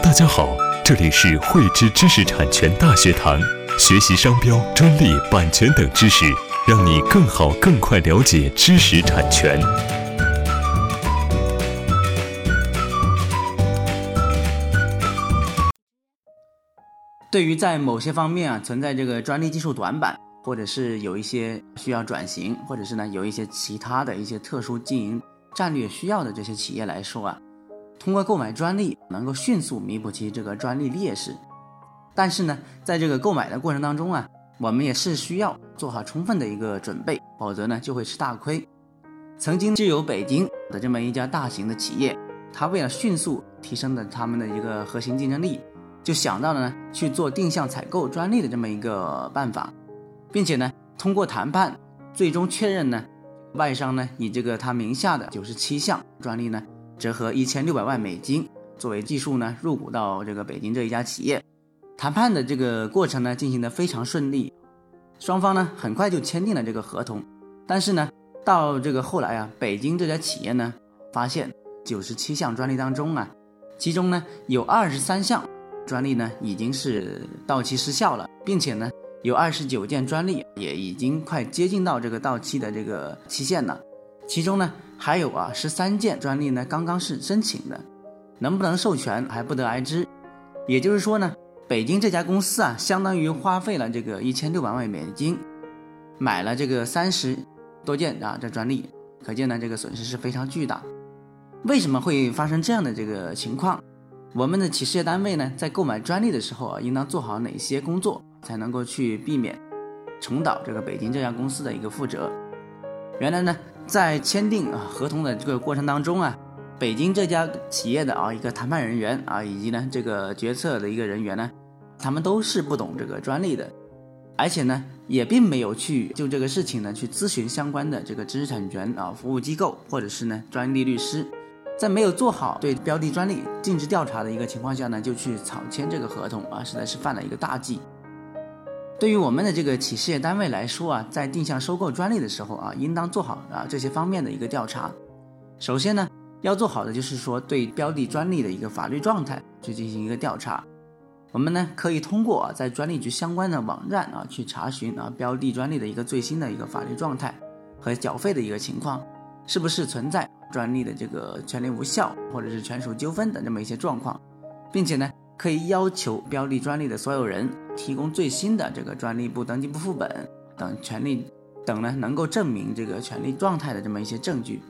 大家好，这里是汇知知识产权大学堂，学习商标、专利、版权等知识，让你更好、更快了解知识产权。对于在某些方面啊存在这个专利技术短板，或者是有一些需要转型，或者是呢有一些其他的一些特殊经营战略需要的这些企业来说啊，通过购买专利能够迅速弥补其这个专利劣势。但是呢，在这个购买的过程当中啊，我们也是需要做好充分的一个准备，否则呢就会吃大亏。曾经就有北京的这么一家大型的企业，它为了迅速提升的他们的一个核心竞争力。就想到了呢去做定向采购专利的这么一个办法，并且呢通过谈判最终确认呢外商呢以这个他名下的九十七项专利呢折合一千六百万美金作为技术呢入股到这个北京这一家企业。谈判的这个过程呢进行的非常顺利，双方呢很快就签订了这个合同。但是呢到这个后来啊，北京这家企业呢发现九十七项专利当中啊，其中呢有二十三项。专利呢已经是到期失效了，并且呢有二十九件专利也已经快接近到这个到期的这个期限了，其中呢还有啊十三件专利呢刚刚是申请的，能不能授权还不得而知。也就是说呢，北京这家公司啊，相当于花费了这个一千六百万美金，买了这个三十多件啊这专利，可见呢这个损失是非常巨大。为什么会发生这样的这个情况？我们的企事业单位呢，在购买专利的时候啊，应当做好哪些工作，才能够去避免重蹈这个北京这家公司的一个覆辙？原来呢，在签订啊合同的这个过程当中啊，北京这家企业的啊一个谈判人员啊，以及呢这个决策的一个人员呢，他们都是不懂这个专利的，而且呢，也并没有去就这个事情呢去咨询相关的这个知识产权啊服务机构或者是呢专利律师。在没有做好对标的专利尽职调查的一个情况下呢，就去草签这个合同啊，实在是犯了一个大忌。对于我们的这个企事业单位来说啊，在定向收购专利的时候啊，应当做好啊这些方面的一个调查。首先呢，要做好的就是说对标的专利的一个法律状态去进行一个调查。我们呢可以通过啊在专利局相关的网站啊去查询啊标的专利的一个最新的一个法律状态和缴费的一个情况，是不是存在。专利的这个权利无效或者是权属纠纷等这么一些状况，并且呢，可以要求标的专利的所有人提供最新的这个专利部登记簿副本等权利等呢，能够证明这个权利状态的这么一些证据。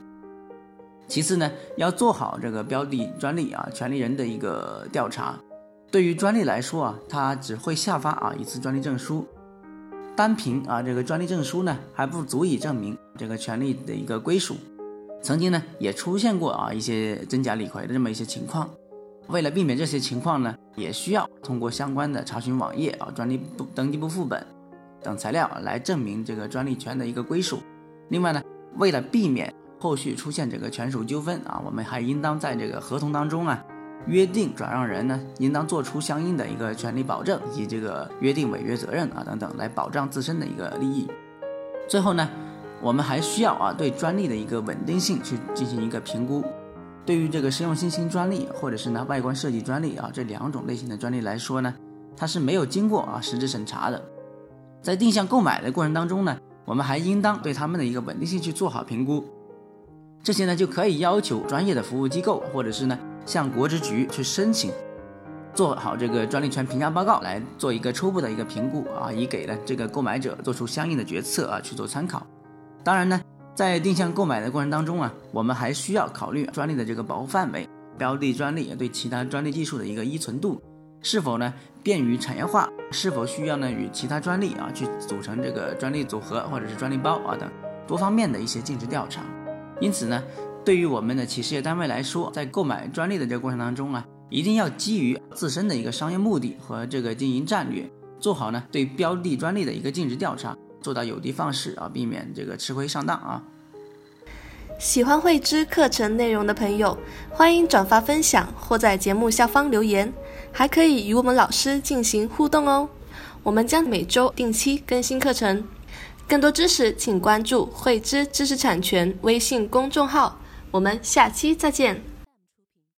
其次呢，要做好这个标的专利啊权利人的一个调查。对于专利来说啊，它只会下发啊一次专利证书，单凭啊这个专利证书呢，还不足以证明这个权利的一个归属。曾经呢，也出现过啊一些真假李逵的这么一些情况。为了避免这些情况呢，也需要通过相关的查询网页啊、专利部登记簿副本等材料来证明这个专利权的一个归属。另外呢，为了避免后续出现这个权属纠纷啊，我们还应当在这个合同当中啊，约定转让人呢应当做出相应的一个权利保证以及这个约定违约责任啊等等，来保障自身的一个利益。最后呢。我们还需要啊对专利的一个稳定性去进行一个评估。对于这个实用新型专利或者是呢外观设计专利啊这两种类型的专利来说呢，它是没有经过啊实质审查的。在定向购买的过程当中呢，我们还应当对它们的一个稳定性去做好评估。这些呢就可以要求专业的服务机构或者是呢向国执局去申请，做好这个专利权评价报告来做一个初步的一个评估啊，以给了这个购买者做出相应的决策啊去做参考。当然呢，在定向购买的过程当中啊，我们还需要考虑专利的这个保护范围、标的专利对其他专利技术的一个依存度，是否呢便于产业化，是否需要呢与其他专利啊去组成这个专利组合或者是专利包啊等多方面的一些尽职调查。因此呢，对于我们的企事业单位来说，在购买专利的这个过程当中啊，一定要基于自身的一个商业目的和这个经营战略，做好呢对标的专利的一个尽职调查。做到有的放矢啊，避免这个吃亏上当啊。喜欢慧知课程内容的朋友，欢迎转发分享或在节目下方留言，还可以与我们老师进行互动哦。我们将每周定期更新课程，更多知识请关注慧知知识产权微信公众号。我们下期再见。